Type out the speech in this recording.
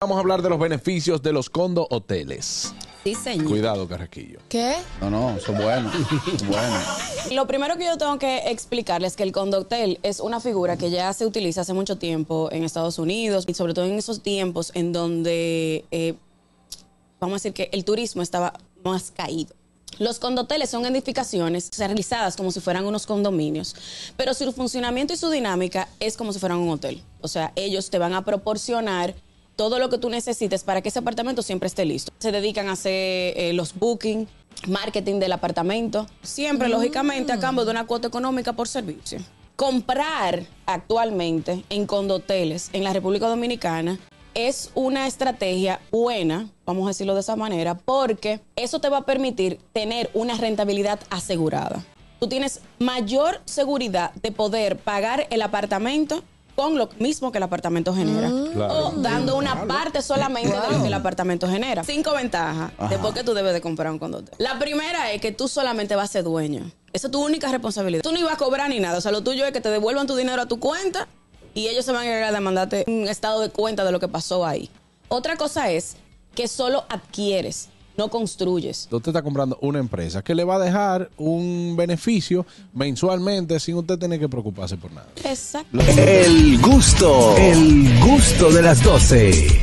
Vamos a hablar de los beneficios de los condo hoteles. Sí, señor. Cuidado, Carraquillo. ¿Qué? No, no, son buenos. buenos. Lo primero que yo tengo que explicarles es que el condotel es una figura que ya se utiliza hace mucho tiempo en Estados Unidos y sobre todo en esos tiempos en donde, eh, vamos a decir que el turismo estaba más caído. Los condoteles son edificaciones realizadas como si fueran unos condominios, pero su funcionamiento y su dinámica es como si fueran un hotel. O sea, ellos te van a proporcionar todo lo que tú necesites para que ese apartamento siempre esté listo. Se dedican a hacer eh, los bookings, marketing del apartamento, siempre, lógicamente, a cambio de una cuota económica por servicio. Comprar actualmente en condoteles en la República Dominicana es una estrategia buena, vamos a decirlo de esa manera, porque eso te va a permitir tener una rentabilidad asegurada. Tú tienes mayor seguridad de poder pagar el apartamento con lo mismo que el apartamento genera. Claro. O dando una parte solamente de lo que el apartamento genera. Cinco ventajas de por qué tú debes de comprar un condotel. La primera es que tú solamente vas a ser dueño. Esa es tu única responsabilidad. Tú no ibas a cobrar ni nada. O sea, lo tuyo es que te devuelvan tu dinero a tu cuenta y ellos se van a encargar de mandarte un estado de cuenta de lo que pasó ahí. Otra cosa es que solo adquieres, no construyes. Usted está comprando una empresa que le va a dejar un beneficio mensualmente sin usted tener que preocuparse por nada. Exacto. El gusto, el gusto de las 12.